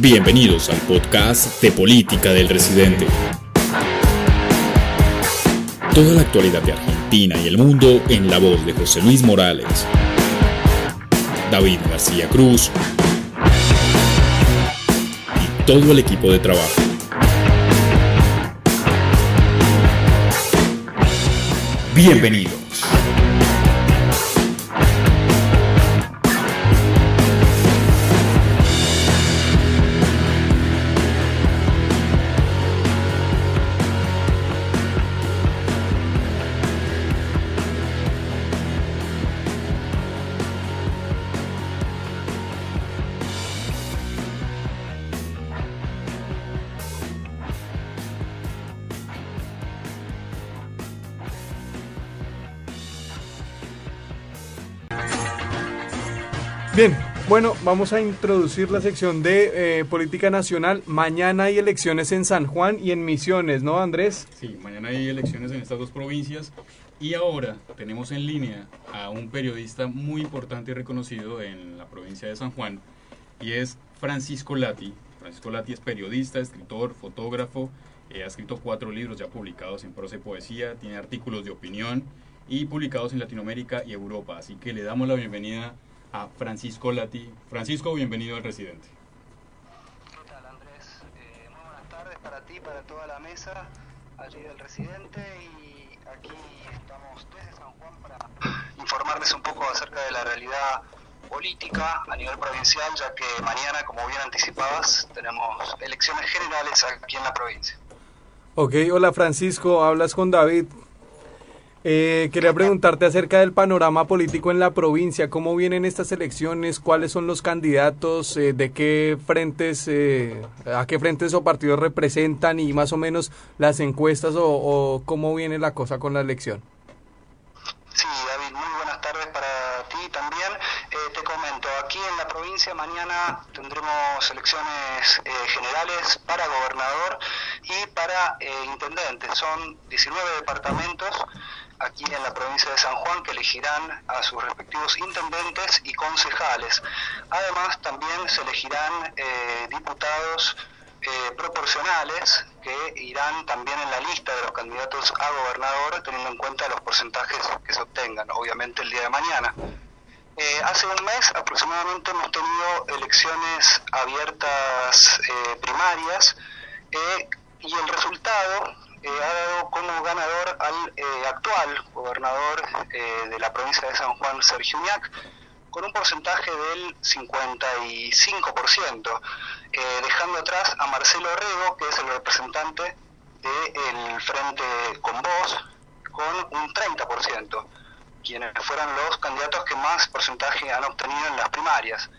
Bienvenidos al podcast de Política del Residente. Toda la actualidad de Argentina y el mundo en la voz de José Luis Morales, David García Cruz y todo el equipo de trabajo. Bienvenidos. Bueno, vamos a introducir la sección de eh, política nacional. Mañana hay elecciones en San Juan y en Misiones, ¿no, Andrés? Sí, mañana hay elecciones en estas dos provincias y ahora tenemos en línea a un periodista muy importante y reconocido en la provincia de San Juan y es Francisco Lati. Francisco Lati es periodista, escritor, fotógrafo, eh, ha escrito cuatro libros ya publicados en prosa y poesía, tiene artículos de opinión y publicados en Latinoamérica y Europa. Así que le damos la bienvenida Francisco Lati. Francisco, bienvenido al Residente. ¿Qué tal Andrés? Eh, muy buenas tardes para ti, para toda la mesa allí del Residente y aquí estamos desde San Juan para informarles un poco acerca de la realidad política a nivel provincial, ya que mañana, como bien anticipabas, tenemos elecciones generales aquí en la provincia. Ok, hola Francisco, hablas con David. Eh, quería preguntarte acerca del panorama político en la provincia, cómo vienen estas elecciones, cuáles son los candidatos, eh, de qué frentes, eh, a qué frentes o partidos representan y más o menos las encuestas o, o, cómo viene la cosa con la elección. Sí, David, muy buenas tardes para ti también. te comento, aquí en la provincia mañana tendremos elecciones generales para gobernador y para intendente. Son 19 departamentos aquí en la provincia de San Juan que elegirán a sus respectivos intendentes y concejales. Además, también se elegirán eh, diputados eh, proporcionales que irán también en la lista de los candidatos a gobernador, teniendo en cuenta los porcentajes que se obtengan, obviamente el día de mañana. Eh, hace un mes aproximadamente hemos tenido elecciones abiertas primarias y el resultado ha dado como ganador eh, actual gobernador eh, de la provincia de San Juan, Sergio Uñac, con un porcentaje del 55%, dejando atrás a Marcelo Rego, que es el representante del Frente con Voz, con un 30%, quienes fueron los candidatos que más porcentaje han obtenido en las primarias.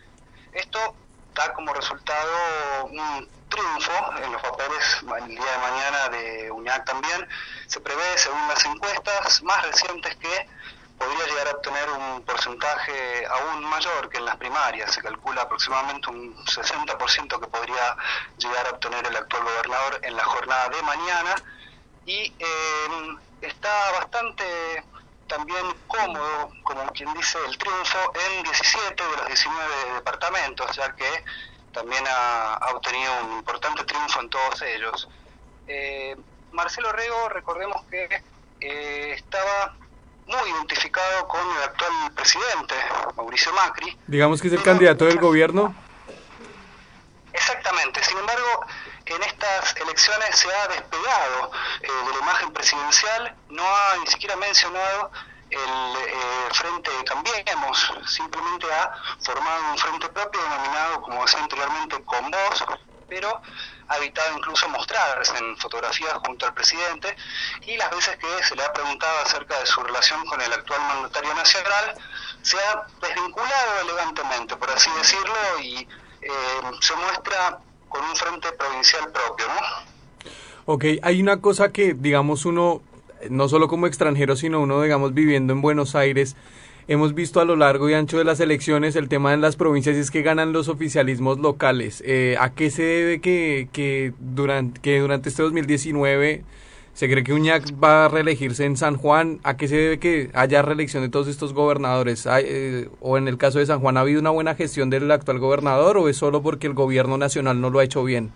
Esto da como resultado un triunfo en los papeles el día de mañana de UNIAC también. Se prevé, según las encuestas más recientes, que podría llegar a obtener un porcentaje aún mayor que en las primarias. Se calcula aproximadamente un 60% que podría llegar a obtener el actual gobernador en la jornada de mañana. Y eh, está bastante también cómodo, como quien dice, el triunfo en 17 de los 19 departamentos, ya que también ha, obtenido un importante triunfo en todos ellos. Eh, Marcelo Rego, recordemos que eh, estaba muy identificado con el actual presidente, Mauricio Macri. Digamos que es el candidato del gobierno. Exactamente, sin embargo, en estas elecciones se ha despegado eh, de la imagen presidencial, no ha ni siquiera mencionado el eh, Frente Cambiemos, simplemente ha formado un frente propio denominado, como decía anteriormente, Con Voz, pero ha evitado incluso mostrarse en fotografías junto al presidente y las veces que se le ha preguntado acerca de su relación con el actual mandatario nacional, se ha desvinculado elegantemente, por así decirlo, y eh, se muestra con un frente provincial propio, ¿no? Ok, hay una cosa que, digamos, uno no solo como extranjero, sino uno, digamos, viviendo en Buenos Aires, hemos visto a lo largo y ancho de las elecciones el tema en las provincias es que ganan los oficialismos locales. Eh, ¿A qué se debe que, que, durante, que durante este 2019 ¿Se cree que Uñac va a reelegirse en San Juan? ¿A qué se debe que haya reelección de todos estos gobernadores? Eh, ¿O en el caso de San Juan ha habido una buena gestión del actual gobernador o es solo porque el gobierno nacional no lo ha hecho bien?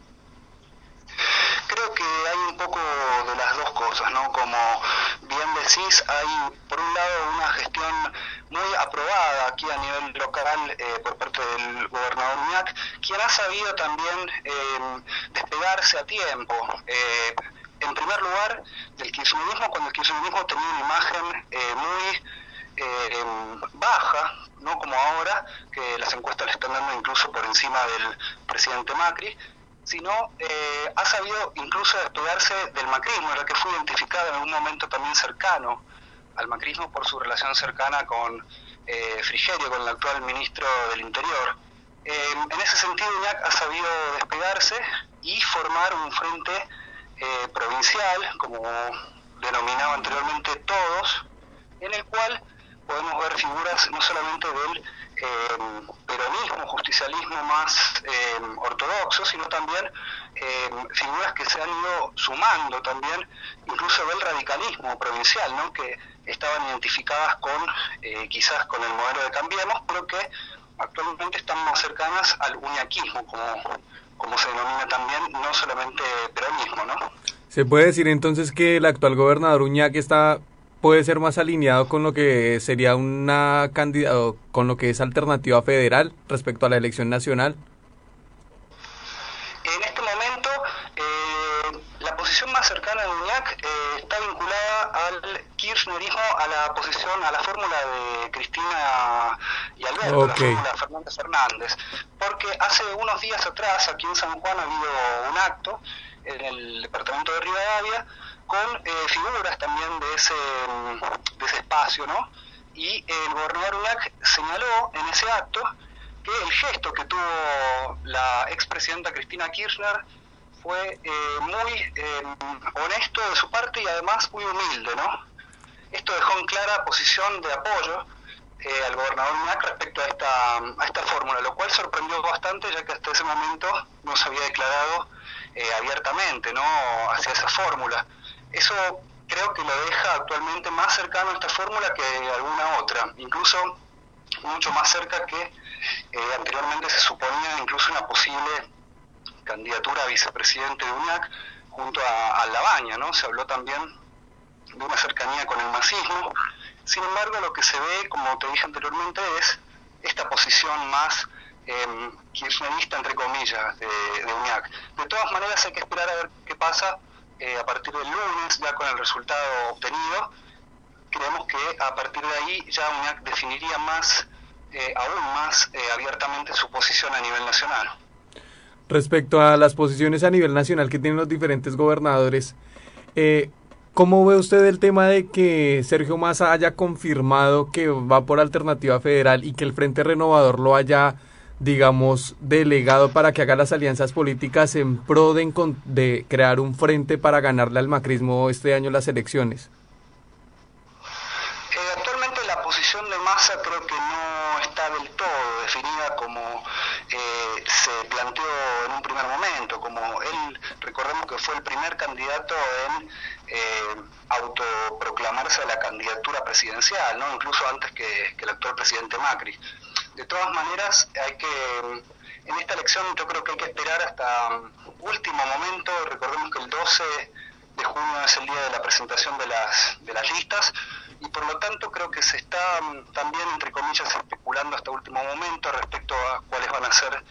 Creo que hay un poco de las dos cosas, ¿no? Como bien decís, hay por un lado una gestión muy aprobada aquí a eh, por parte del gobernador Uñac, quien ha sabido también eh, despegarse a tiempo en primer lugar, del kirchnerismo, cuando el kirchnerismo tenía una imagen eh, muy eh, baja, no como ahora, que las encuestas le están dando incluso por encima del presidente Macri, sino eh, ha sabido incluso despegarse del macrismo, era que fue identificado en algún momento también cercano al macrismo por su relación cercana con eh, Frigerio, con el actual ministro del Interior. en ese sentido, Iñac ha sabido despegarse y formar un frente eh, provincial, como denominaba anteriormente todos, en el cual podemos ver figuras no solamente del eh, peronismo, justicialismo más eh, ortodoxo, sino también figuras que se han ido sumando también, incluso del radicalismo provincial, ¿no? que estaban identificadas con quizás con el modelo de Cambiemos, pero que actualmente están más cercanas al uñaquismo, como como se denomina también, no solamente peronismo, ¿no? Se puede decir entonces que el actual gobernador Uñac está puede ser más alineado con lo que sería una candidata, con lo que es alternativa federal respecto a la elección nacional. En este momento, eh, la posición más cercana de Uñac eh, está vinculada al kirchnerismo, a la posición, a la fórmula de Cristina y Alberto, la fórmula de Fernández porque hace unos días atrás aquí en San Juan ha habido un acto en el departamento de Rivadavia con eh, figuras también de ese, de ese espacio, ¿no? Y el gobernador Uñac señaló en ese acto que el gesto que tuvo la expresidenta Cristina Kirchner fue eh, muy eh, honesto de su parte y además muy humilde, ¿no? Esto dejó en clara posición de apoyo eh, al gobernador Mac respecto a esta, a esta fórmula, lo cual sorprendió bastante ya que hasta ese momento no se había declarado abiertamente ¿no? hacia esa fórmula. Eso creo que lo deja actualmente más cercano a esta fórmula que alguna otra, incluso mucho más cerca que anteriormente se suponía incluso una posible candidatura a vicepresidente de UNAC junto a, a Labaña, ¿no? Se habló también de una cercanía con el masismo. Sin embargo, lo que se ve, como te dije anteriormente, es esta posición más eh, kirchnerista, entre comillas, de, de, UNIAC. De todas maneras, hay que esperar a ver qué pasa eh, a partir del lunes, ya con el resultado obtenido. Creemos que a partir de ahí ya UNIAC definiría más, eh, aún más eh, abiertamente su posición a nivel nacional. Respecto a las posiciones a nivel nacional que tienen los diferentes gobernadores, eh, ¿cómo ve usted el tema de que Sergio Massa haya confirmado que va por alternativa federal y que el Frente Renovador lo haya, digamos, delegado para que haga las alianzas políticas en pro de, crear un frente para ganarle al macrismo este año las elecciones? Eh, actualmente la posición de Massa creo que no está del todo definida como eh, se planteó en un primer momento, como él, recordemos que fue el primer candidato en eh, autoproclamarse a la candidatura presidencial, ¿no? incluso antes que, el actual presidente Macri. De todas maneras, hay que en esta elección yo creo que hay que esperar hasta último momento, recordemos que el 12 de junio es el día de la presentación de las, de las listas, y por lo tanto creo que se está mm, también, entre comillas, especulando hasta último momento respecto a cuáles van a ser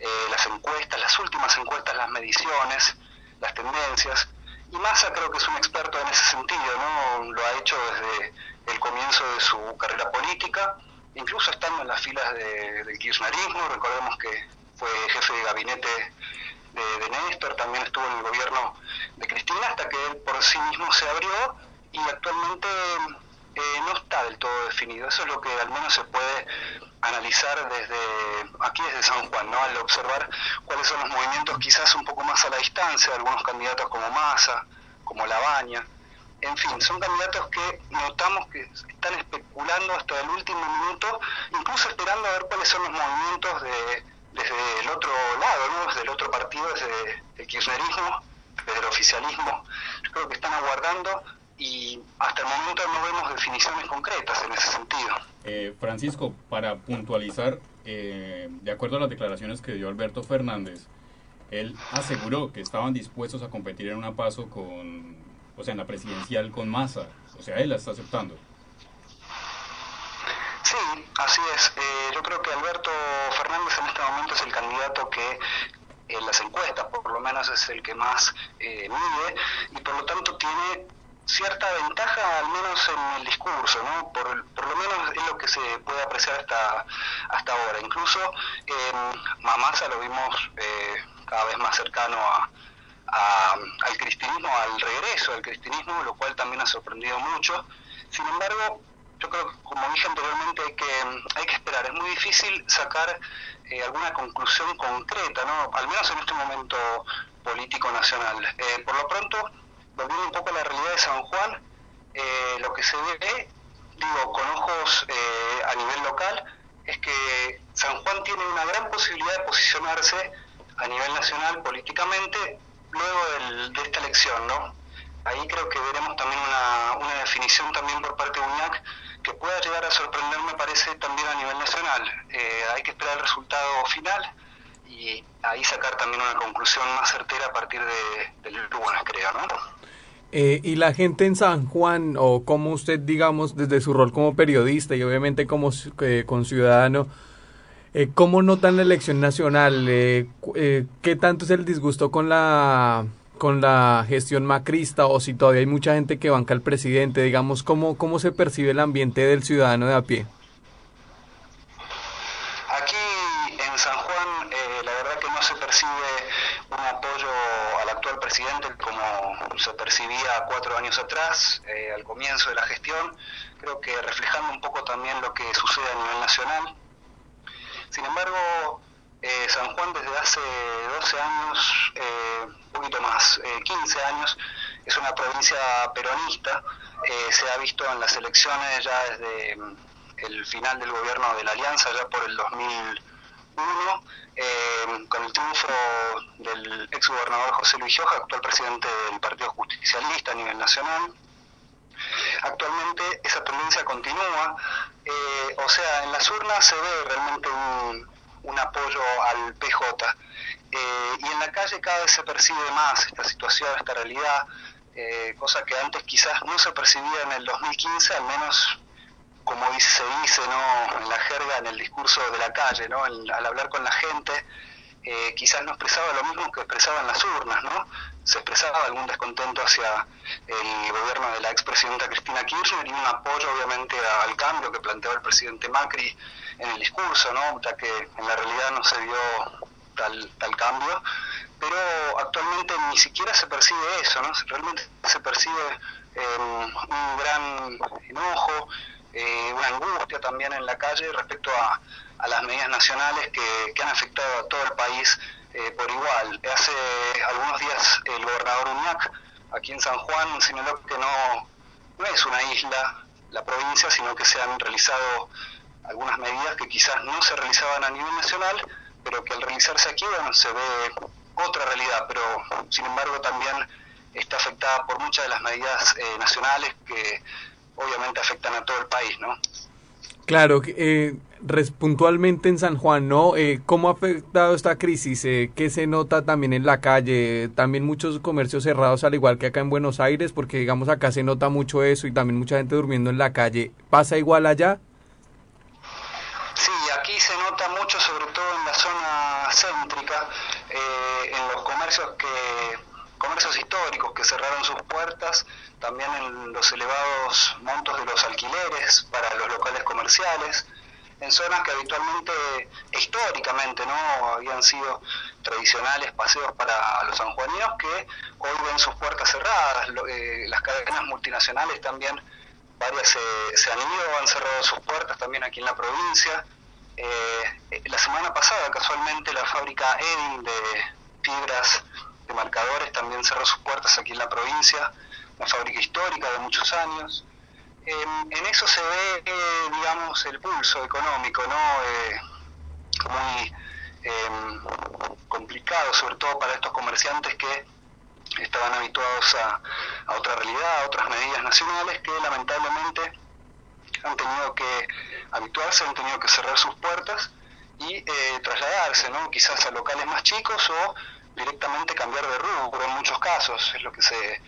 eh, las encuestas, las últimas encuestas, las mediciones, las tendencias. Y Massa creo que es un experto en ese sentido, ¿no? Lo ha hecho desde el comienzo de su carrera política, incluso estando en las filas de, del kirchnerismo, recordemos que fue jefe de gabinete de Néstor, también estuvo en el gobierno de Cristina, hasta que él por sí mismo se abrió y actualmente eh, no está del todo definido. Eso es lo que al menos se puede analizar desde aquí, desde San Juan, ¿no? al observar cuáles son los movimientos quizás un poco más a la distancia de algunos candidatos como Massa, como Labaña. En fin, son candidatos que notamos que están especulando hasta el último minuto, incluso esperando a ver cuáles son los movimientos de, desde el otro lado, ¿no? desde el otro partido, desde el kirchnerismo, desde el oficialismo, creo que están aguardando y hasta el momento no vemos definiciones concretas en ese sentido. Eh, Francisco, para puntualizar, eh, de acuerdo a las declaraciones que dio Alberto Fernández, él aseguró que estaban dispuestos a competir en una paso con, o sea, en la presidencial con Massa. O sea, él la está aceptando. Sí, así es. Eh, yo creo que Alberto Fernández en este momento es el candidato que en las encuestas, por lo menos es el que más eh, mide, y por lo tanto tiene cierta ventaja, al menos en el discurso, ¿no? Por, lo menos es lo que se puede apreciar hasta, hasta ahora. Incluso en Mamasa lo vimos eh, cada vez más cercano a, al cristianismo, al regreso al cristianismo, lo cual también ha sorprendido mucho. Sin embargo, yo creo como dije anteriormente, hay que, hay que esperar. Es muy difícil sacar eh, alguna conclusión concreta, ¿no? al menos en este momento político nacional. Eh, por lo pronto, volviendo un poco a la realidad de San Juan, eh, lo que se ve, digo, con ojos a nivel local, es que San Juan tiene una gran posibilidad de posicionarse a nivel nacional políticamente luego de esta elección, ¿no? Ahí creo que veremos también una, una definición también por parte de UNIAC que pueda llegar a sorprender, me parece, también a nivel nacional. Eh, hay que esperar el resultado final y ahí sacar también una conclusión más certera a partir de, del lunes, creo, ¿no? Eh, y la gente en San Juan, o como usted, digamos, desde su rol como periodista y obviamente como eh, con ciudadano, eh, ¿cómo notan la elección nacional? Eh, ¿Qué tanto es el disgusto con la con la gestión macrista o si todavía hay mucha gente que banca al presidente, digamos, ¿cómo, cómo se percibe el ambiente del ciudadano de a pie? Aquí en San Juan, eh, la verdad que no se percibe un apoyo al actual presidente como se cuatro años atrás, eh, al comienzo de la gestión, creo que reflejando un poco también lo que sucede a nivel nacional. Sin embargo, eh, San Juan desde hace 12 años, eh, un poquito más, 15 eh, años, es una provincia peronista. se ha visto en las elecciones ya desde mm, el final del gobierno de la Alianza, ya por el 2001, con el triunfo del ex gobernador José Luis Gioja, actual presidente del Partido Justicialista a nivel nacional. Actualmente esa tendencia continúa, o sea, en las urnas se ve realmente un, un apoyo al PJ. Eh, y en la calle cada vez se percibe más esta situación, esta realidad, eh, cosa que antes quizás no se percibía en el 2015, al menos como se dice ¿no? en la jerga, en el discurso de la calle, ¿no? al hablar con la gente, eh, quizás no expresaba lo mismo que expresaba en las urnas, ¿no? Se expresaba algún descontento hacia el gobierno de la expresidenta Cristina Kirchner y un apoyo obviamente al cambio que planteó el presidente Macri en el discurso, ¿no? Ya que en la realidad no se dio tal, tal cambio, pero actualmente ni siquiera se percibe eso, ¿no? Realmente se percibe em, un gran enojo, eh, una angustia también en la calle respecto a, a las medidas nacionales que, que, han afectado a todo el país eh, por igual. Hace algunos días el gobernador Uñac, aquí en San Juan, señaló que no, no es una isla la provincia, sino que se han realizado algunas medidas que quizás no se realizaban a nivel nacional, pero que al realizarse aquí, bueno, se ve otra realidad, pero sin embargo también está afectada por muchas de las medidas eh, nacionales que obviamente afectan a todo el país, ¿no? Claro, eh, puntualmente en San Juan, ¿no? Eh, ¿Cómo ha afectado esta crisis? Eh, ¿Qué se nota también en la calle? También muchos comercios cerrados, al igual que acá en Buenos Aires, porque digamos acá se nota mucho eso y también mucha gente durmiendo en la calle. ¿Pasa igual allá? Sí, aquí se nota mucho, sobre todo en la zona céntrica, eh, en los comercios que comercios históricos que cerraron sus puertas, también en los elevados montos de los alquileres para los locales comerciales, en zonas que habitualmente, históricamente, no habían sido tradicionales paseos para los sanjuaninos, que hoy ven sus puertas cerradas. Eh, las cadenas multinacionales también, varias se, han ido, han cerrado sus puertas también aquí en la provincia. Eh, la semana pasada, casualmente, la fábrica Edin de fibras marcadores también cerró sus puertas aquí en la provincia, una fábrica histórica de muchos años. en eso se ve, eh, digamos, el pulso económico, ¿no? Eh, muy em, complicado, sobre todo para estos comerciantes que estaban habituados a, a otra realidad, a otras medidas nacionales que lamentablemente han tenido que habituarse, han tenido que cerrar sus puertas y eh, trasladarse, ¿no? quizás a locales más chicos o directamente cambiar de rubro en muchos casos, es lo que se,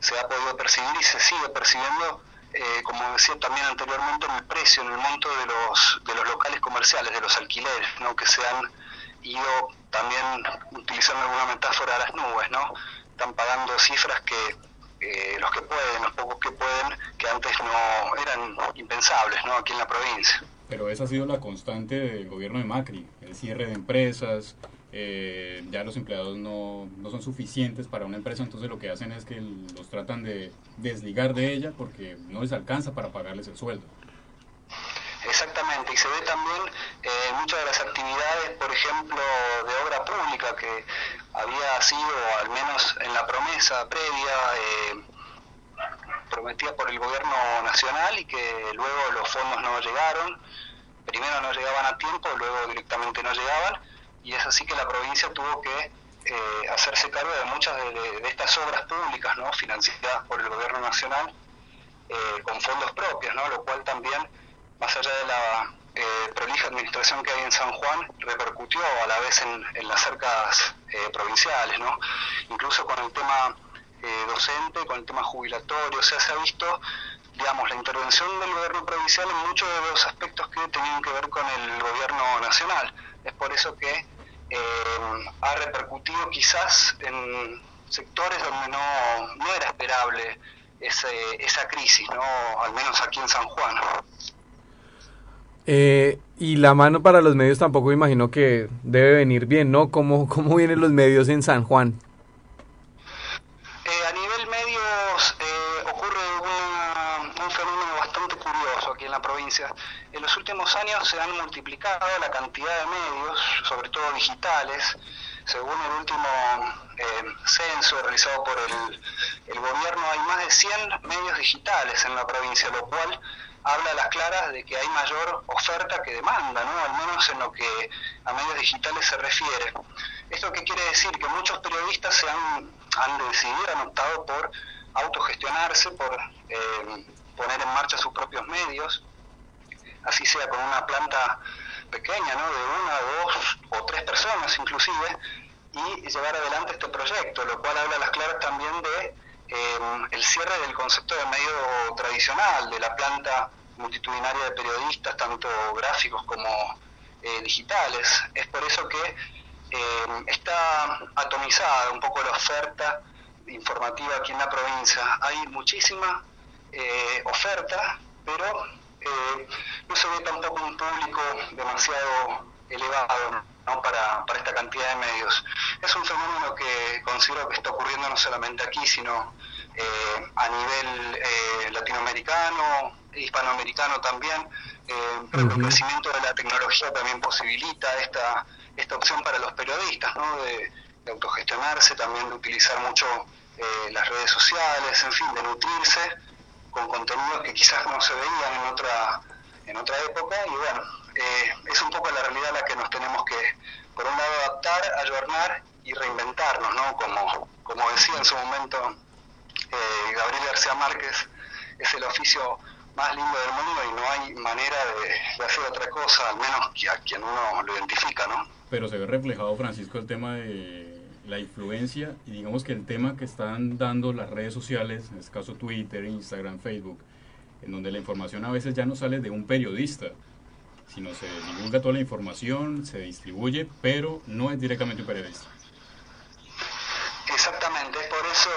se ha podido percibir y se sigue percibiendo, eh, como decía también anteriormente, en el precio, en el monto de los, de los locales comerciales, de los alquileres, ¿no? que se han ido también, utilizando alguna metáfora, a las nubes, ¿no? están pagando cifras que eh, los que pueden, los pocos que pueden, que antes no eran impensables ¿no? aquí en la provincia. Pero esa ha sido la constante del gobierno de Macri, el cierre de empresas, eh, ya los empleados no, no, son suficientes para una empresa, entonces lo que hacen es que los tratan de desligar de ella porque no les alcanza para pagarles el sueldo. Exactamente, y se ve también eh, muchas de las actividades, por ejemplo, de obra pública que había sido, al menos en la promesa previa, eh, prometida por el gobierno nacional y que luego los fondos no llegaron, primero no llegaban a tiempo, luego directamente no llegaban, y es así que la provincia tuvo que eh, hacerse cargo de muchas de, estas obras públicas ¿no? financiadas por el gobierno nacional eh, con fondos propios, ¿no? lo cual también, más allá de la eh, prolija administración que hay en San Juan, repercutió a la vez en, las cercas provinciales, ¿no? incluso con el tema docente, con el tema jubilatorio, o sea, se ha visto digamos, la intervención del gobierno provincial en muchos de los aspectos que tenían que ver con el gobierno nacional. Es por eso que eh, ha repercutido quizás en sectores donde no, no era esperable ese, esa crisis, ¿no? al menos aquí en San Juan. Eh, y la mano para los medios tampoco imagino que debe venir bien, ¿no? ¿Cómo, cómo vienen los medios en San Juan? Eh, a nivel medios ocurre un fenómeno bastante curioso aquí en la provincia. En los últimos años se han multiplicado la cantidad de medios, sobre todo digitales. Según el último eh, censo realizado por el, el gobierno, hay más de 100 medios digitales en la provincia, lo cual habla a las claras de que hay mayor oferta que demanda, ¿no? al menos en lo que a medios digitales se refiere. ¿Esto qué quiere decir? Que muchos periodistas se han, han decidido, han optado por autogestionarse, por eh, poner en marcha sus propios medios, así sea con una planta pequeña, ¿no? de una, dos o tres personas inclusive, y llevar adelante este proyecto, lo cual habla a las claras también de em, el cierre del concepto de medio tradicional, de la planta multitudinaria de periodistas, tanto gráficos como eh, digitales. Es por eso que em, está atomizada un poco la oferta informativa aquí en la provincia. Hay muchísima eh, oferta, pero eh, no se ve tampoco un público demasiado elevado para, para esta cantidad de medios. Es un fenómeno que considero que está ocurriendo no solamente aquí, sino eh, a nivel eh, latinoamericano, hispanoamericano también, pero el crecimiento de la tecnología también posibilita esta, esta opción para los periodistas, ¿no? de, de autogestionarse, también de utilizar mucho las redes sociales, en fin, de nutrirse con contenidos que quizás no se veían en otra, en otra época y bueno, eh, es un poco la realidad a la que nos tenemos que, por un lado, adaptar, ayornar y reinventarnos, ¿no? Como, como decía en su momento eh, Gabriel García Márquez, es el oficio más lindo del mundo y no hay manera de, hacer otra cosa, al menos que a quien uno lo identifica, ¿no? Pero se ve reflejado, Francisco, el tema de la influencia y digamos que el tema que están dando las redes sociales, en este caso Twitter, Instagram, Facebook, en donde la información a veces ya no sale de un periodista, sino se divulga toda la información, se distribuye, pero no es directamente un periodista. Exactamente, es por eso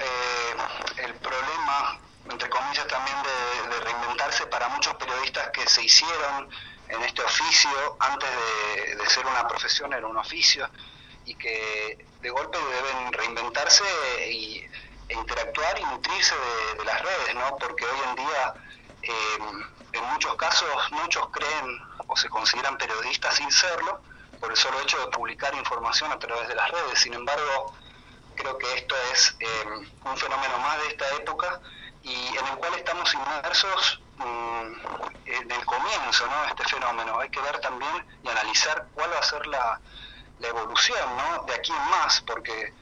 eh, el problema, entre comillas, también de, reinventarse para muchos periodistas que se hicieron en este oficio, antes de, de ser una profesión, era un oficio, y que de golpe deben reinventarse y, e interactuar y nutrirse de, las redes, ¿no? Porque hoy en día, eh, en muchos casos, muchos creen o se consideran periodistas sin serlo por el solo hecho de publicar información a través de las redes. Sin embargo, creo que esto es eh, un fenómeno más de esta época y en el cual estamos inmersos mmm, en el comienzo, ¿no? Este fenómeno. Hay que ver también y analizar cuál va a ser la la evolución, ¿no? De aquí en más, porque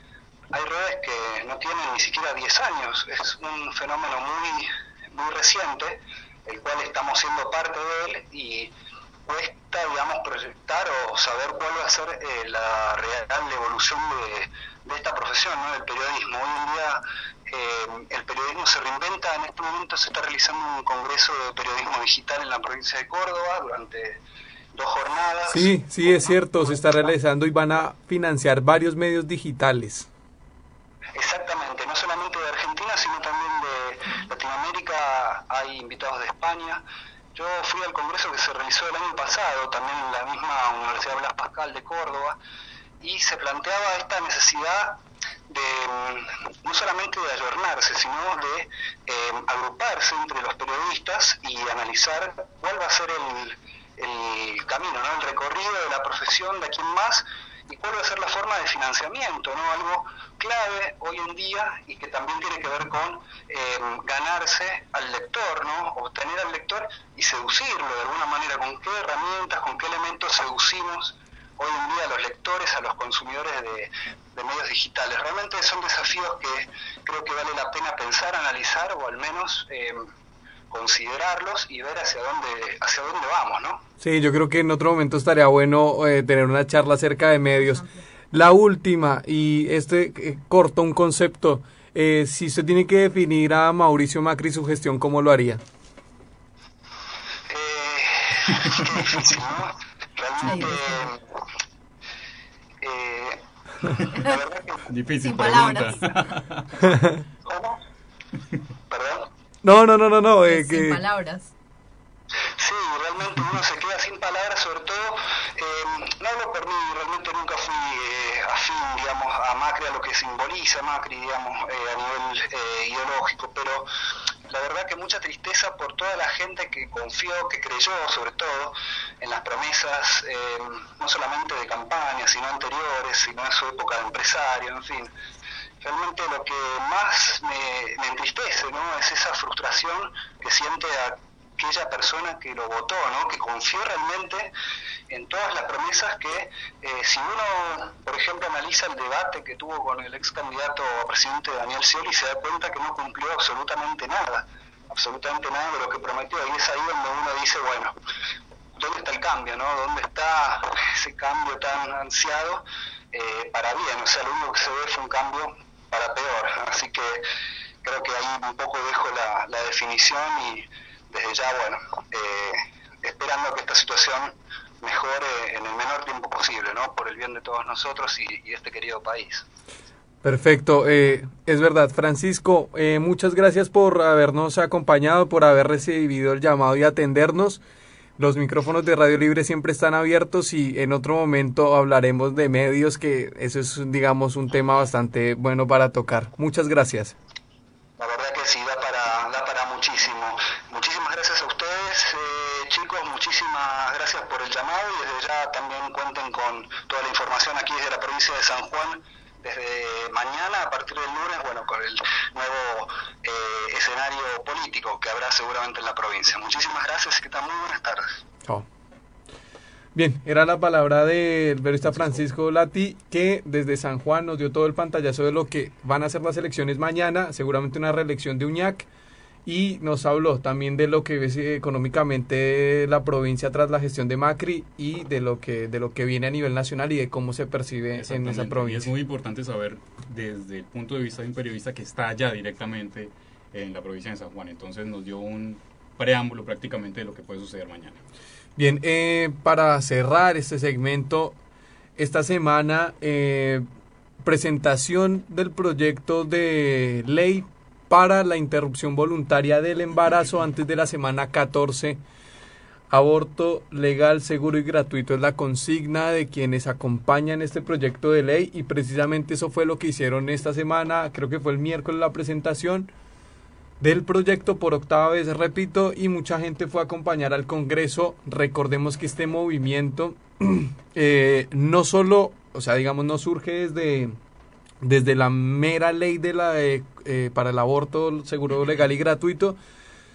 hay redes que no tienen ni siquiera 10 años, es un fenómeno muy, muy reciente, el cual estamos siendo parte de él y cuesta, digamos, proyectar o saber cuál va a ser eh, la real evolución de, esta profesión, ¿no? del periodismo. Hoy en día eh, el periodismo se reinventa, en este momento se está realizando un congreso de periodismo digital en la provincia de Córdoba durante dos jornadas. Sí, sí, es cierto, se está realizando y van a financiar varios medios digitales. Exactamente, no solamente de Argentina, sino también de Latinoamérica, hay invitados de España. Yo fui al congreso que se realizó el año pasado, también en la misma Universidad Blas Pascal de Córdoba, y se planteaba esta necesidad de mm, no solamente de ayornarse, sino de eh, agruparse entre los periodistas y analizar cuál va a ser el, el camino, ¿no? el recorrido de la profesión de aquí en más y cuál va a ser la forma de financiamiento, ¿no? algo clave hoy en día y que también tiene que ver con eh, ganarse al lector, ¿no? obtener al lector y seducirlo de alguna manera, con qué herramientas, con qué elementos seducimos hoy en día a los lectores, a los consumidores de, medios digitales. Realmente son desafíos que creo que vale la pena pensar, analizar o al menos... Eh, considerarlos y ver hacia dónde, hacia dónde vamos, ¿no? Sí, yo creo que en otro momento estaría bueno eh, tener una charla acerca de medios. La última, y este eh, corto un concepto, eh, si usted tiene que definir a Mauricio Macri su gestión, ¿cómo lo haría? Eh, qué difícil, ¿no? Realmente... Eh, la verdad que... Difícil Sin pregunta. No, no, no, no, no. Eh, sin palabras. Sí, realmente uno se queda sin palabras, sobre todo, eh, no hablo por mí, realmente nunca fui eh, afín, digamos, a Macri, a lo que simboliza Macri, digamos, eh, a nivel eh, ideológico, pero la verdad que mucha tristeza por toda la gente que confió, que creyó sobre todo en las promesas, no solamente de campaña, sino anteriores, sino en su época de empresario, en fin realmente lo que más me, entristece ¿no? es esa frustración que siente aquella persona que lo votó, ¿no? que confió realmente en todas las promesas que, eh, si uno, por ejemplo, analiza el debate que tuvo con el ex candidato a presidente Daniel Scioli, se da cuenta que no cumplió absolutamente nada, absolutamente nada de lo que prometió. Y es ahí donde uno dice, bueno, ¿dónde está el cambio? ¿no? ¿Dónde está ese cambio tan ansiado eh, para bien? O sea, lo único que se ve fue un cambio para peor. Así que creo que ahí un poco dejo la, definición y desde ya, bueno, eh, esperando que esta situación mejore en el menor tiempo posible, ¿no? Por el bien de todos nosotros y, este querido país. Perfecto, eh, es verdad. Francisco, eh, muchas gracias por habernos acompañado, por haber recibido el llamado y atendernos. Los micrófonos de Radio Libre siempre están abiertos y en otro momento hablaremos de medios, que eso es, digamos, un tema bastante bueno para tocar. Muchas gracias. La verdad que sí, da para, da para muchísimo. Muchísimas gracias a ustedes, eh, chicos, muchísimas gracias por el llamado y desde ya también cuenten con toda la información aquí desde la provincia de San Juan desde mañana, a partir del lunes, bueno, con el nuevo escenario político que habrá seguramente en la provincia. Muchísimas gracias y que muy buenas tardes. Bien, era la palabra del periodista Francisco Lati, que desde San Juan nos dio todo el pantallazo de lo que van a ser las elecciones mañana, seguramente una reelección de Uñac y nos habló también de lo que ve económicamente la provincia tras la gestión de Macri y de lo que de lo que viene a nivel nacional y de cómo se percibe en esa provincia. es muy importante saber desde el punto de vista de un periodista que está allá directamente en la provincia de San Juan. Entonces nos dio un preámbulo prácticamente de lo que puede suceder mañana. Bien, eh, para cerrar este segmento, esta semana eh, presentación del proyecto de ley para la interrupción voluntaria del embarazo antes de la semana 14. Aborto legal, seguro y gratuito es la consigna de quienes acompañan este proyecto de ley y precisamente eso fue lo que hicieron esta semana, creo que fue el miércoles la presentación del proyecto por octava vez, repito, y mucha gente fue a acompañar al Congreso. Recordemos que este movimiento eh, no solo, o sea, digamos, no surge desde desde la mera ley de la eh, para el aborto seguro legal y gratuito,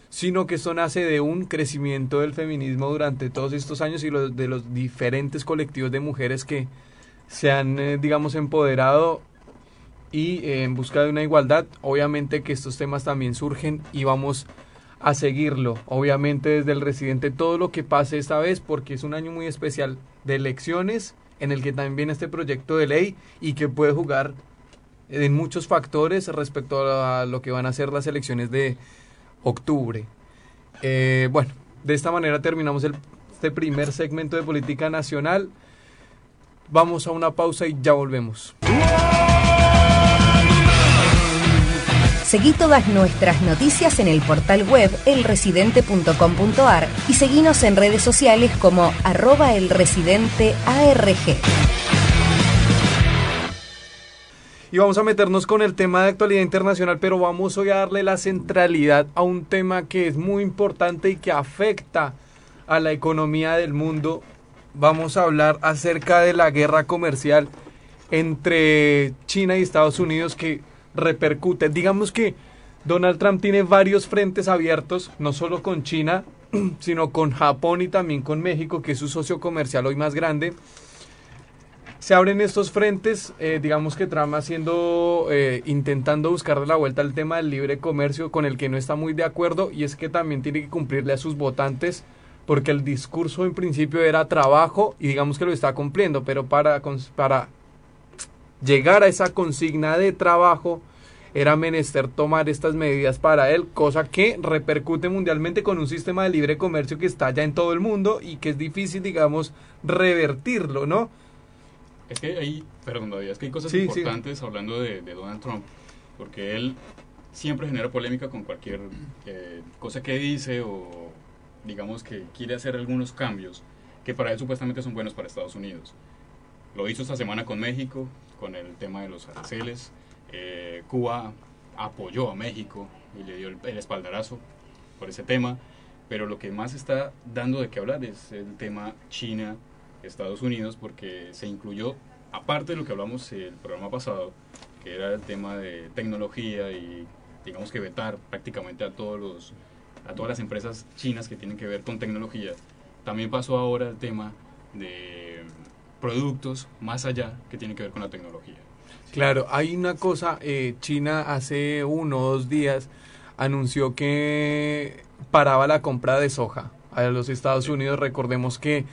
sino que esto nace de un crecimiento del feminismo durante todos estos años y los, de los diferentes colectivos de mujeres que se han, eh, digamos, empoderado y eh, en busca de una igualdad. Obviamente que estos temas también surgen y vamos a seguirlo. Obviamente desde el residente todo lo que pase esta vez porque es un año muy especial de elecciones en el que también viene este proyecto de ley y que puede jugar en muchos factores respecto a lo que van a ser las elecciones de octubre. Eh, bueno, de esta manera terminamos el, este primer segmento de política nacional. Vamos a una pausa y ya volvemos. Seguí todas nuestras noticias en el portal web elresidente.com.ar y seguinos en redes sociales como arroba elresidentearg. Y vamos a meternos con el tema de actualidad internacional, pero vamos hoy a darle la centralidad a un tema que es muy importante y que afecta a la economía del mundo. Vamos a hablar acerca de la guerra comercial entre China y Estados Unidos que repercute. Digamos que Donald Trump tiene varios frentes abiertos, no solo con China, sino con Japón y también con México, que es su socio comercial hoy más grande se abren estos frentes, eh, digamos que Trump haciendo, eh, intentando buscar de la vuelta al tema del libre comercio con el que no está muy de acuerdo y es que también tiene que cumplirle a sus votantes porque el discurso en principio era trabajo y digamos que lo está cumpliendo, pero para, para llegar a esa consigna de trabajo era menester tomar estas medidas para él, cosa que repercute mundialmente con un sistema de libre comercio que está ya en todo el mundo y que es difícil, digamos, revertirlo, ¿no? Es que hay, perdón, David, es que hay cosas importantes hablando de, Donald Trump, porque él siempre genera polémica con cualquier eh, cosa que dice o digamos que quiere hacer algunos cambios que para él supuestamente son buenos para Estados Unidos. Lo hizo esta semana con México, con el tema de los aranceles. Eh, Cuba apoyó a México y le dio el, el, espaldarazo por ese tema, pero lo que más está dando de qué hablar es el tema China Estados Unidos porque se incluyó, aparte de lo que hablamos el programa pasado, que era el tema de tecnología y digamos que vetar prácticamente a todos los a todas las empresas chinas que tienen que ver con tecnología. También pasó ahora el tema de productos más allá que tienen que ver con la tecnología. Claro, hay una cosa, eh, China hace uno o dos días anunció que paraba la compra de soja a los Estados Unidos. Recordemos que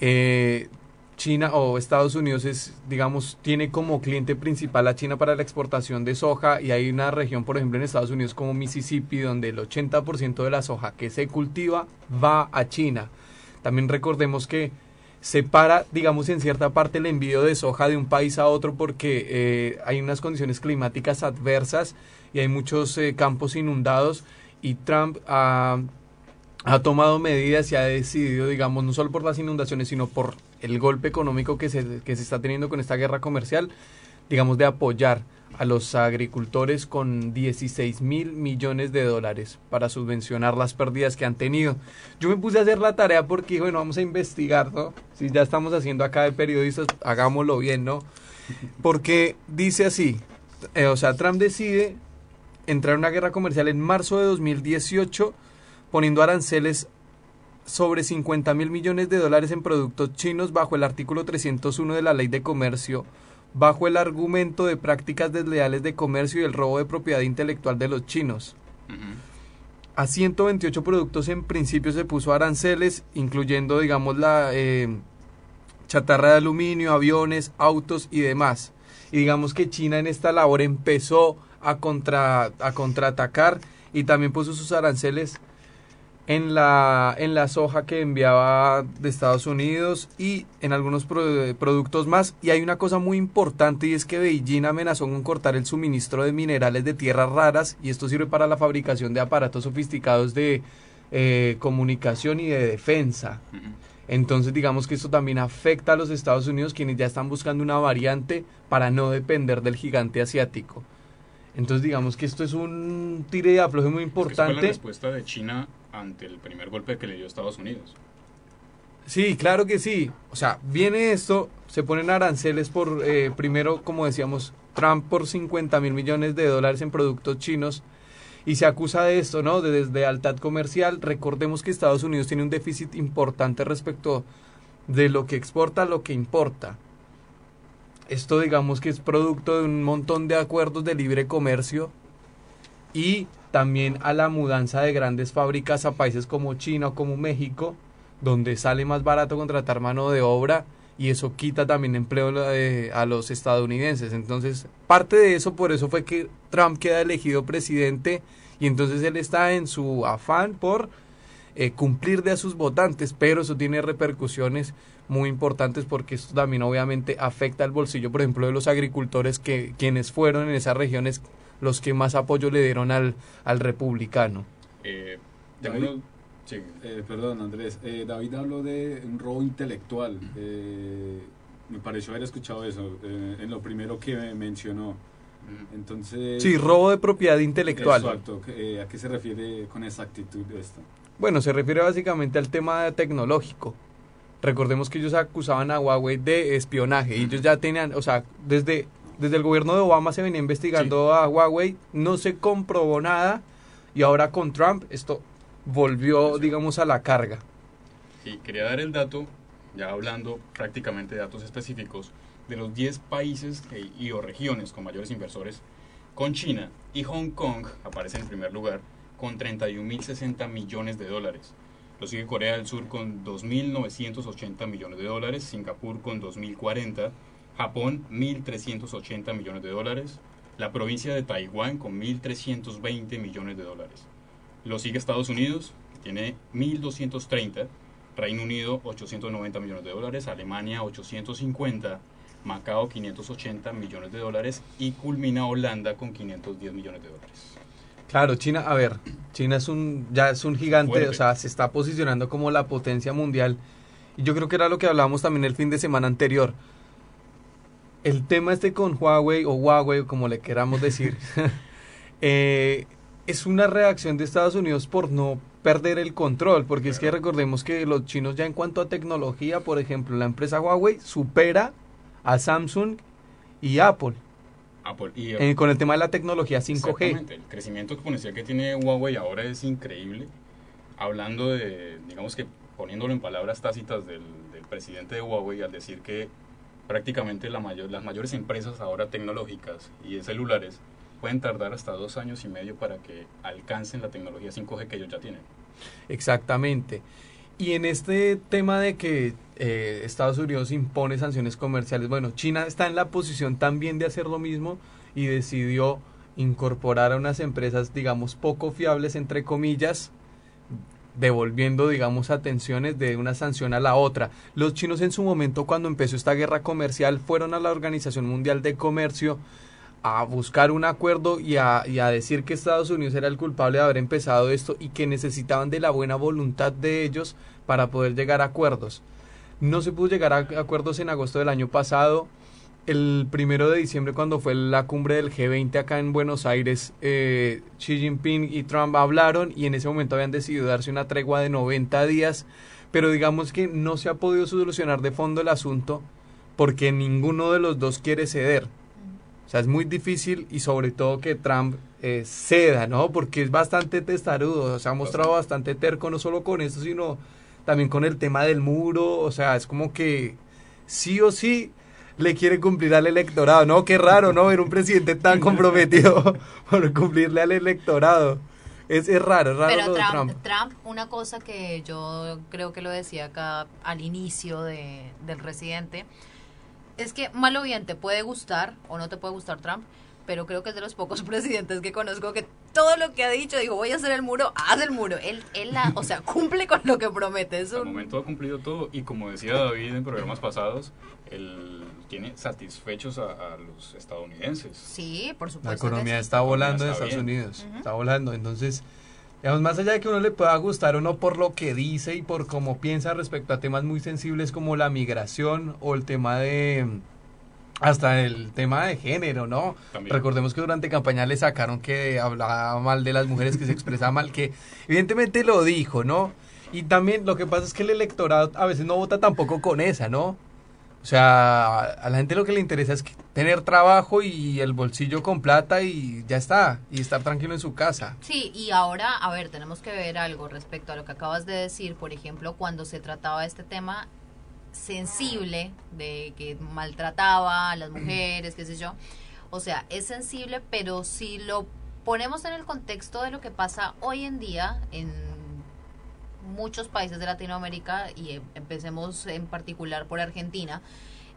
eh, China o Estados Unidos es, digamos, tiene como cliente principal a China para la exportación de soja y hay una región, por ejemplo, en Estados Unidos como Mississippi, donde el 80% de la soja que se cultiva va a China. También recordemos que separa, digamos, en cierta parte el envío de soja de un país a otro porque eh, hay unas condiciones climáticas adversas y hay muchos eh, campos inundados y Trump ha ha tomado medidas y ha decidido, digamos, no solo por las inundaciones, sino por el golpe económico que se, que se está teniendo con esta guerra comercial, digamos, de apoyar a los agricultores con 16 mil millones de dólares para subvencionar las pérdidas que han tenido. Yo me puse a hacer la tarea porque, bueno, vamos a investigar, ¿no? Si ya estamos haciendo acá de periodistas, hagámoslo bien, ¿no? Porque dice así, eh, o sea, Trump decide entrar en una guerra comercial en marzo de 2018 poniendo aranceles sobre 50 mil millones de dólares en productos chinos bajo el artículo 301 de la Ley de Comercio, bajo el argumento de prácticas desleales de comercio y el robo de propiedad intelectual de los chinos. A 128 productos en principio se puso aranceles, incluyendo, digamos, la eh, chatarra de aluminio, aviones, autos y demás. Y digamos que China en esta labor empezó a, contra, a contraatacar y también puso sus aranceles en la, en la soja que enviaba de Estados Unidos y en algunos productos más. Y hay una cosa muy importante y es que Beijing amenazó con cortar el suministro de minerales de tierras raras y esto sirve para la fabricación de aparatos sofisticados de eh, comunicación y de defensa. Entonces digamos que esto también afecta a los Estados Unidos quienes ya están buscando una variante para no depender del gigante asiático. Entonces digamos que esto es un tire de afloje muy importante. Es la respuesta de China ante el primer golpe que le dio Estados Unidos. Sí, claro que sí. O sea, viene esto, se ponen aranceles por, eh, primero, como decíamos, Trump por 50 mil millones de dólares en productos chinos y se acusa de esto, ¿no? De deslealtad comercial. Recordemos que Estados Unidos tiene un déficit importante respecto de lo que exporta a lo que importa. esto digamos que es producto de un montón de acuerdos de libre comercio y también a la mudanza de grandes fábricas a países como China o como México, donde sale más barato contratar mano de obra y eso quita también empleo eh, a los estadounidenses. Entonces, parte de eso, por eso fue que Trump queda elegido presidente y entonces él está en su afán por eh, cumplir de a sus votantes, pero eso tiene repercusiones muy importantes porque esto también obviamente afecta al bolsillo, por ejemplo, de los agricultores que quienes fueron en esas regiones los que más apoyo le dieron al, al republicano. Eh, eh, perdón, Andrés. Eh, David habló de un robo intelectual. Eh, me pareció haber escuchado eso en lo primero que mencionó. Entonces. Sí, robo de propiedad intelectual. Exacto. ¿A qué se refiere con exactitud esto? Bueno, se refiere básicamente al tema tecnológico. Recordemos que ellos acusaban a Huawei de espionaje y ellos ya tenían, o sea, desde, desde el gobierno de Obama se venía investigando a Huawei, no se comprobó nada y ahora con Trump esto volvió, digamos, a la carga. Sí, quería dar el dato, ya hablando prácticamente de datos específicos, de los 10 países y o regiones con mayores inversores, con China y Hong Kong aparece en primer lugar con 31.060 millones de dólares. Lo sigue Corea del Sur con 2.980 millones de dólares, Singapur con 2.040, Japón 1.380 millones de dólares, la provincia de Taiwán con 1.320 millones de dólares. Lo sigue Estados Unidos, tiene 1.230, Reino Unido 890 millones de dólares, Alemania 850, Macao 580 millones de dólares y culmina Holanda con 510 millones de dólares. Claro, China, a ver, China es un ya es un gigante, o sea, se está posicionando como la potencia mundial. Y yo creo que era lo que hablábamos también el fin de semana anterior. El tema este con Huawei o Huawei, como le queramos decir, eh, es una reacción de Estados Unidos por no perder el control, porque es que recordemos que los chinos ya en cuanto a tecnología, por ejemplo, la empresa Huawei supera a Samsung y Apple. Apple y, con el tema de la tecnología 5G. El crecimiento exponencial que tiene Huawei ahora es increíble. Hablando de, digamos que poniéndolo en palabras tácitas del, presidente de Huawei al decir que prácticamente la mayor, las mayores empresas ahora tecnológicas y de celulares pueden tardar hasta dos años y medio para que alcancen la tecnología 5G que ellos ya tienen. Exactamente. Y en este tema de que eh, Estados Unidos impone sanciones comerciales, bueno, China está en la posición también de hacer lo mismo y decidió incorporar a unas empresas, digamos, poco fiables, entre comillas, devolviendo, digamos, atenciones de una sanción a la otra. Los chinos en su momento, cuando empezó esta guerra comercial, fueron a la Organización Mundial de Comercio a buscar un acuerdo y a, a, decir que Estados Unidos era el culpable de haber empezado esto y que necesitaban de la buena voluntad de ellos para poder llegar a acuerdos. No se pudo llegar a acuerdos en agosto del año pasado. El primero de diciembre, cuando fue la cumbre del G20 acá en Buenos Aires, eh, Xi Jinping y Trump hablaron y en ese momento habían decidido darse una tregua de 90 días, pero digamos que no se ha podido solucionar de fondo el asunto porque ninguno de los dos quiere ceder. O sea, es muy difícil y sobre todo que Trump eh, ceda, ¿no? Porque es bastante testarudo, se ha mostrado bastante terco, no solo con eso, sino también con el tema del muro, o sea, es como que sí o sí le quiere cumplir al electorado, ¿no? Qué raro, ¿no? Ver un presidente tan comprometido por cumplirle al electorado. Es, es raro, es raro Pero lo Trump, de Trump. Trump, una cosa que yo creo que lo decía acá al inicio de, del residente, es que mal o bien te puede gustar o no te puede gustar Trump, pero creo que es de los pocos presidentes que conozco que todo lo que ha dicho, dijo, voy a hacer el muro, haz el muro. Él, él la, o sea, cumple con lo que promete. Al momento ha cumplido todo y como decía David en programas pasados, él tiene satisfechos a, los estadounidenses. Sí, por supuesto. La economía está volando en Estados Unidos, está volando. Entonces, digamos, más allá de que uno le pueda gustar o no por lo que dice y por cómo piensa respecto a temas muy sensibles como la migración o el tema de hasta el tema de género, ¿no? Recordemos que durante campaña le sacaron que hablaba mal de las mujeres, que se expresaba mal, que evidentemente lo dijo, ¿no? Y también lo que pasa es que el electorado a veces no vota tampoco con esa, ¿no? O sea, a la gente lo que le interesa es tener trabajo y el bolsillo con plata y ya está, y estar tranquilo en su casa. Sí, y ahora, a ver, tenemos que ver algo respecto a lo que acabas de decir. Por ejemplo, cuando se trataba de este tema, sensible, de que maltrataba a las mujeres, qué sé yo. O sea, es sensible, pero si lo ponemos en el contexto de lo que pasa hoy en día en muchos países de Latinoamérica y em, empecemos en particular por Argentina,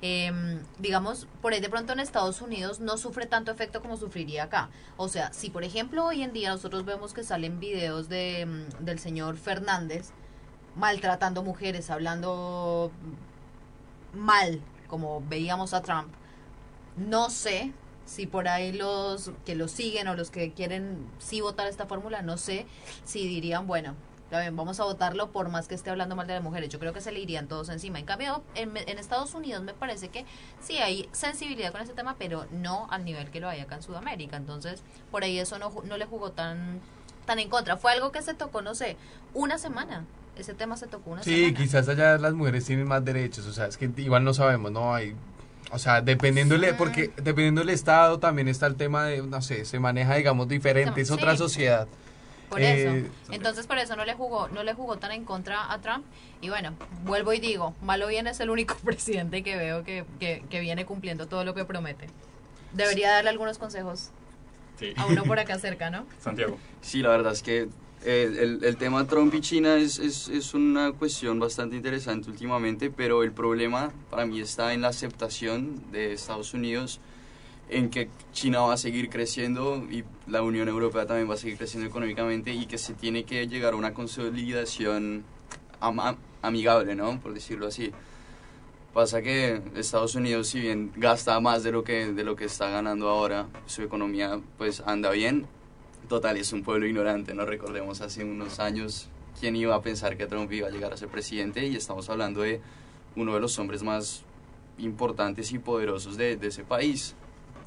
em, digamos, por ahí de pronto en Estados Unidos no sufre tanto efecto como sufriría acá. O sea, si por ejemplo hoy en día nosotros vemos que salen videos de, em, del señor Fernández maltratando mujeres, hablando mal, como veíamos a Trump, no sé si por ahí los que lo siguen o los que quieren sí votar esta fórmula, no sé si dirían, bueno, vamos a votarlo por más que esté hablando mal de las mujeres. Yo creo que se le irían todos encima. En cambio, en, Estados Unidos me parece que sí hay sensibilidad con ese tema, pero no al nivel que lo hay acá en Sudamérica. Entonces, por ahí eso no, no le jugó tan, tan en contra. Fue algo que se tocó, no sé, una semana. Ese tema se tocó una semana. Sí, quizás allá las mujeres tienen más derechos. O sea, es que igual no sabemos, ¿no? Hay o sea, dependiendo porque dependiendo del estado también está el tema de, no sé, se maneja digamos diferente, es otra sociedad. Por eso. Eh, Entonces por eso no le jugó, no le jugó tan en contra a Trump. Y bueno, vuelvo y digo, malo bien es el único presidente que veo que, que, viene cumpliendo todo lo que promete. Debería darle algunos consejos a uno por acá cerca, ¿no? Santiago. Sí, la verdad es que eh, el, el, tema Trump y China es, es, es, una cuestión bastante interesante últimamente, pero el problema para mí está en la aceptación de Estados Unidos en que China va a seguir creciendo y la Unión Europea también va a seguir creciendo económicamente y que se tiene que llegar a una consolidación amigable, ¿no? Por decirlo así. Pasa que Estados Unidos, si bien gasta más de lo que, de lo que está ganando ahora, su economía pues anda bien. Total, es un pueblo ignorante, ¿no? Recordemos hace unos años quién iba a pensar que Trump iba a llegar a ser presidente y estamos hablando de uno de los hombres más importantes y poderosos de, de ese país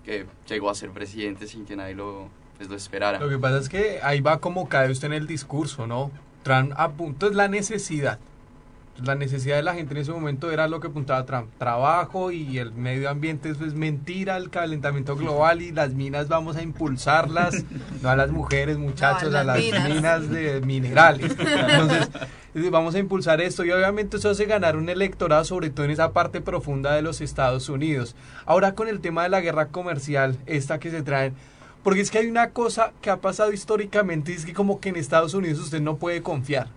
que llegó a ser presidente sin que nadie lo, pues, lo esperara. Lo que pasa es que ahí va como cae usted en el discurso, ¿no? Trump apunta es la necesidad. La necesidad de la gente en ese momento era lo que apuntaba Trump, trabajo y el medio ambiente eso es mentira, el calentamiento global y las minas vamos a impulsarlas, no a las mujeres, muchachos, a las, minas. de minerales. Entonces, vamos a impulsar esto y obviamente eso hace ganar un electorado, sobre todo en esa parte profunda de los Estados Unidos. Ahora con el tema de la guerra comercial, esta que se trae, porque es que hay una cosa que ha pasado históricamente, es que como que en Estados Unidos usted no puede confiar.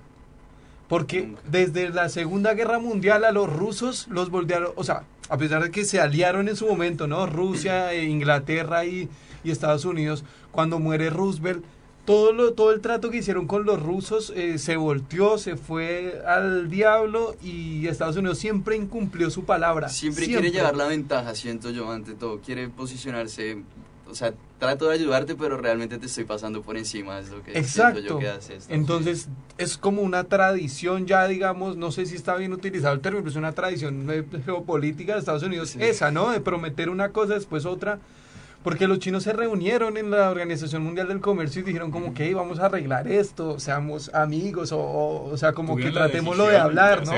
Porque desde la Segunda Guerra Mundial a los rusos los volvieron, o sea, a pesar de que se aliaron en su momento, ¿no? Rusia, e Inglaterra y, y Estados Unidos, cuando muere Roosevelt, todo, lo, todo el trato que hicieron con los rusos eh, se volteó, se fue al diablo y Estados Unidos siempre incumplió su palabra. Siempre, quiere llevar la ventaja, siento yo, ante todo. Quiere posicionarse, o sea, trato de ayudarte, pero realmente te estoy pasando por encima, es lo que Exacto. yo que Entonces, es como una tradición ya, digamos, no sé si está bien utilizado el término, pero es una tradición geopolítica de Estados Unidos, esa, ¿no? De prometer una cosa, después otra porque los chinos se reunieron en la Organización Mundial del Comercio y dijeron como que vamos a arreglar esto, seamos amigos, o, o, sea, como que tratémoslo de hablar, ¿no?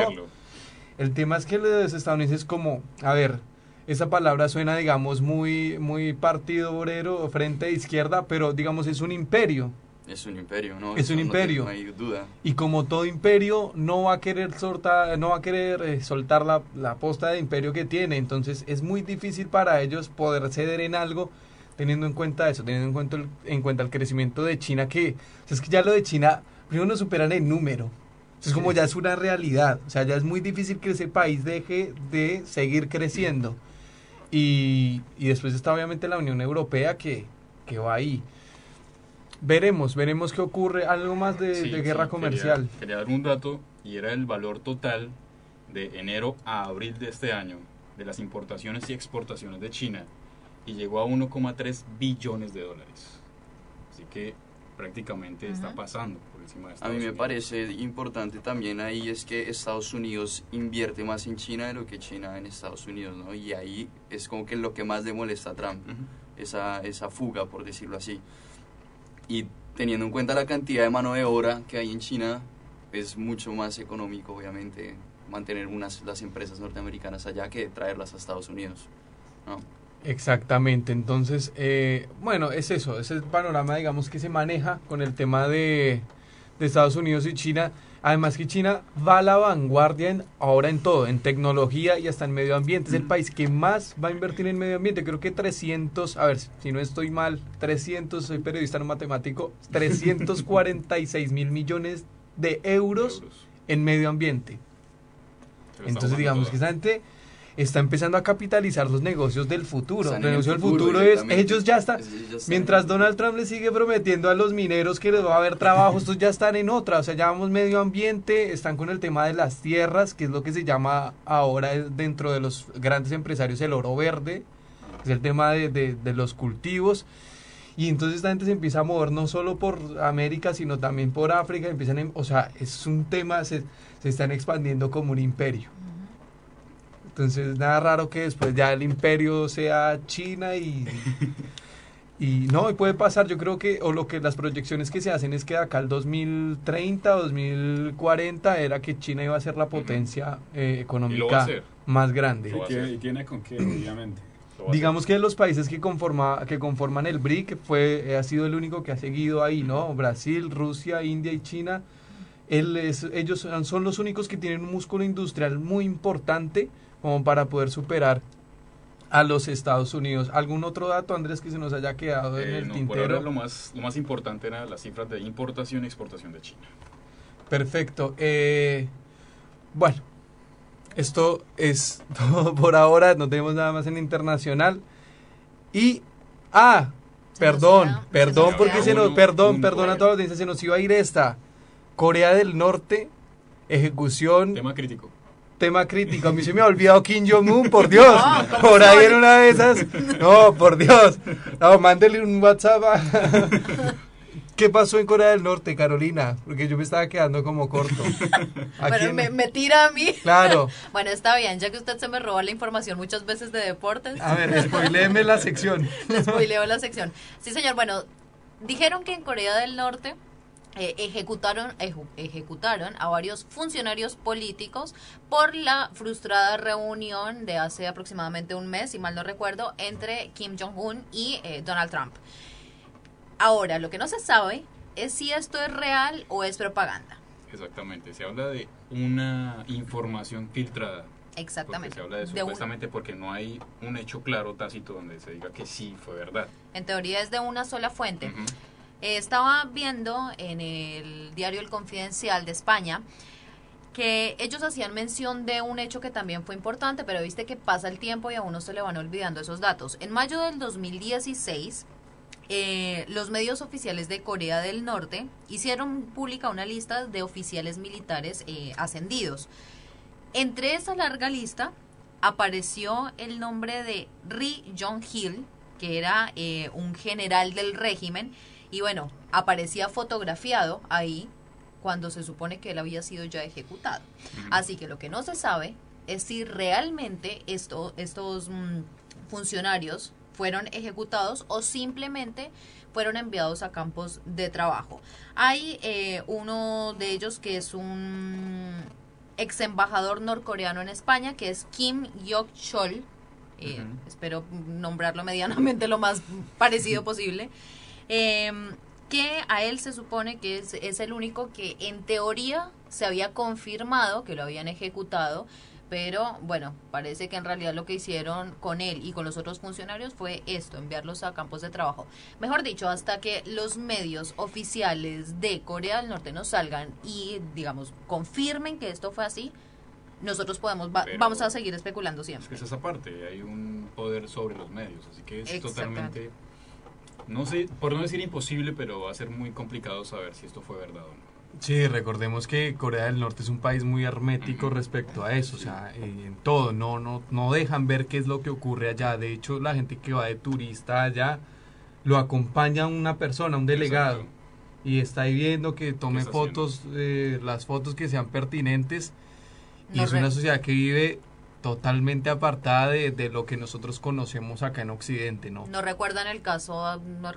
El tema es que los estadounidenses como, a ver, esa palabra suena, digamos, muy, muy partido obrero, frente a izquierda, pero digamos es un imperio. Es un imperio, ¿no? Es un imperio. No, hay duda. Y como todo imperio, no va a querer soltar, no va a querer eh, soltar la, la posta de imperio que tiene. Entonces es muy difícil para ellos poder ceder en algo teniendo en cuenta eso, teniendo en cuenta el, en cuenta el crecimiento de China, que es que ya lo de China, primero nos superan en número. Es como ya es una realidad. O sea, ya es muy difícil que ese país deje de seguir creciendo. Y, y después está obviamente la Unión Europea que, que va ahí. Veremos, veremos qué ocurre. Algo más de, guerra comercial. Quería, dar un dato y era el valor total de enero a abril de este año de las importaciones y exportaciones de China y llegó a 1,3 billones de dólares. Así que prácticamente está pasando por encima de Estados A mí me parece importante también ahí es que Estados Unidos invierte más en China de lo que China en Estados Unidos, ¿no? Y ahí es como que lo que más le molesta a Trump, esa, esa fuga, por decirlo así. Y teniendo en cuenta la cantidad de mano de obra que hay en China, es mucho más económico, obviamente, mantener unas, las empresas norteamericanas allá que traerlas a Estados Unidos. Exactamente, entonces, eh, bueno, es eso, es el panorama, digamos, que se maneja con el tema de, de Estados Unidos y China. Además que China va a la vanguardia en, ahora en todo, en tecnología y hasta en medio ambiente. Es el país que más va a invertir en medio ambiente. Creo que 300, a ver si no estoy mal, 300, soy periodista no matemático, 346 mil millones de euros, en medio ambiente. Entonces digamos que esa gente está empezando a capitalizar los negocios del futuro. el negocio del futuro es, ellos ya están, mientras Donald Trump le sigue prometiendo a los mineros que les va a haber trabajo, estos ya están en otra, o sea, ya vamos medio ambiente, están con el tema de las tierras, que es lo que se llama ahora dentro de los grandes empresarios el oro verde, es el tema de, de, los cultivos. Y entonces esta gente se empieza a mover no solo por América, sino también por África. Empiezan, o sea, es un tema, se, se están expandiendo como un imperio. Entonces, nada raro que después ya el imperio sea China y... Y no, y puede pasar, yo creo que, o lo que las proyecciones que se hacen es que acá el 2030 2040 era que China iba a ser la potencia eh, económica más grande. Y tiene, con qué, obviamente. Digamos que los países que, conforma, que conforman el BRIC fue, eh, ha sido el único que ha seguido ahí, ¿no? Brasil, Rusia, India y China. Él es, ellos son los únicos que tienen un músculo industrial muy importante como para poder superar a los Estados Unidos. ¿Algún otro dato, Andrés, que se nos haya quedado en eh, el no, tintero? Por ahora lo más, lo más importante eran las cifras de importación y exportación de China. Perfecto. Eh, bueno, esto es todo por ahora. No tenemos nada más en internacional. Y, ah, perdón, perdón, porque se nos, perdón, perdón a todos los audiencia, se nos iba a ir esta. Corea del Norte, ejecución. Tema crítico tema crítico. A mí se me ha olvidado Kim Jong-un, por Dios. por ahí en una de esas. No, por Dios. No, mándele un WhatsApp. ¿Qué pasó en Corea del Norte, Carolina? Porque yo me estaba quedando como corto. Bueno, me, tira a mí. Claro. bueno, está bien, ya que usted se me roba la información muchas veces de deportes. A ver, spoileeme la sección. spoileo la sección. Sí, señor, bueno, dijeron que en Corea del Norte eh, ejecutaron, ejecutaron a varios funcionarios políticos por la frustrada reunión de hace aproximadamente un mes, si mal no recuerdo, entre Kim Jong-un y eh, Donald Trump. Ahora, lo que no se sabe es si esto es real o es propaganda. Exactamente, se habla de una información filtrada. Exactamente. se habla de supuestamente porque no hay un hecho claro, tácito, donde se diga que sí fue verdad. En teoría es de una sola fuente. Eh, estaba viendo en el diario El Confidencial de España que ellos hacían mención de un hecho que también fue importante, pero viste que pasa el tiempo y a uno se le van olvidando esos datos. En mayo del 2016, eh, los medios oficiales de Corea del Norte hicieron pública una lista de oficiales militares eh, ascendidos. Entre esa larga lista apareció el nombre de Ri Jong-hil, que era un general del régimen, y bueno, aparecía fotografiado ahí cuando se supone que él había sido ya ejecutado. Así que lo que no se sabe es si realmente esto, estos mm, funcionarios fueron ejecutados o simplemente fueron enviados a campos de trabajo. Hay eh, uno de ellos que es un ex embajador norcoreano en España, que es Kim Yok-chol. Eh, espero nombrarlo medianamente lo más parecido posible. Em, que a él se supone que es, es, el único que en teoría se había confirmado que lo habían ejecutado, pero bueno, parece que en realidad lo que hicieron con él y con los otros funcionarios fue esto, enviarlos a campos de trabajo. Mejor dicho, hasta que los medios oficiales de Corea del Norte nos salgan y, digamos, confirmen que esto fue así, nosotros podemos vamos a seguir especulando siempre. Es que es esa parte, hay un poder sobre los medios, así que es totalmente no sé, por no decir imposible, pero va a ser muy complicado saber si esto fue verdad o no. Sí, recordemos que Corea del Norte es un país muy hermético respecto a eso, o sea, en todo, no, no, no dejan ver qué es lo que ocurre allá. De hecho, la gente que va de turista allá lo acompaña una persona, un delegado, y está ahí viendo que tome fotos, eh, las fotos que sean pertinentes. Y es una sociedad que vive totalmente apartada de, lo que nosotros conocemos acá en Occidente, ¿no? No recuerdan el caso, no,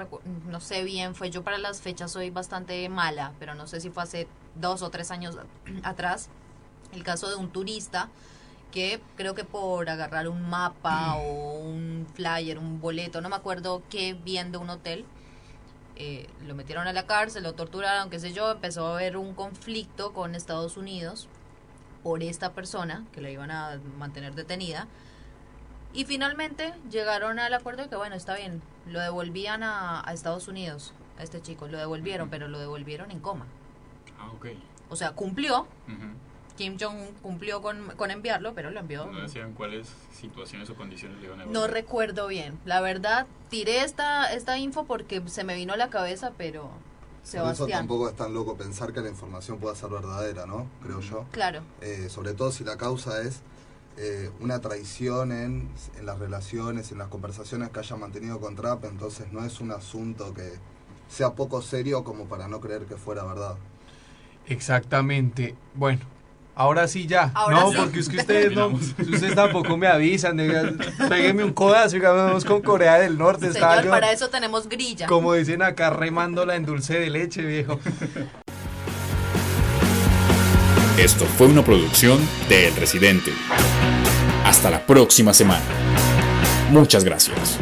no sé bien, fue yo para las fechas soy bastante mala, pero no sé si fue hace dos o tres años atrás, el caso de un turista que creo que por agarrar un mapa o un flyer, un boleto, no me acuerdo qué bien de un hotel, eh, lo metieron a la cárcel, lo torturaron, qué sé yo, empezó a haber un conflicto con Estados Unidos por esta persona que la iban a mantener detenida. Y finalmente llegaron al acuerdo de que, bueno, está bien, lo devolvían a, Estados Unidos, a este chico, lo devolvieron, pero lo devolvieron en coma. Ah, ok. O sea, cumplió. Kim Jong cumplió con, con, enviarlo, pero lo envió. No decían cuáles situaciones o condiciones le iban a No recuerdo bien. La verdad, tiré esta, esta info porque se me vino a la cabeza, pero Sebastián. Por eso tampoco es tan loco pensar que la información pueda ser verdadera, ¿no? Creo yo. Claro. Eh, sobre todo si la causa es eh, una traición en, en las relaciones, en las conversaciones que haya mantenido con Trump, entonces no es un asunto que sea poco serio como para no creer que fuera verdad. Exactamente. Bueno, Ahora sí ya. no, porque es que ustedes no, ustedes tampoco me avisan. Pégueme un codazo y vamos con Corea del Norte. Señor, para eso tenemos grilla. Como dicen acá, remándola en dulce de leche, viejo. Esto fue una producción de El Residente. Hasta la próxima semana. Muchas gracias.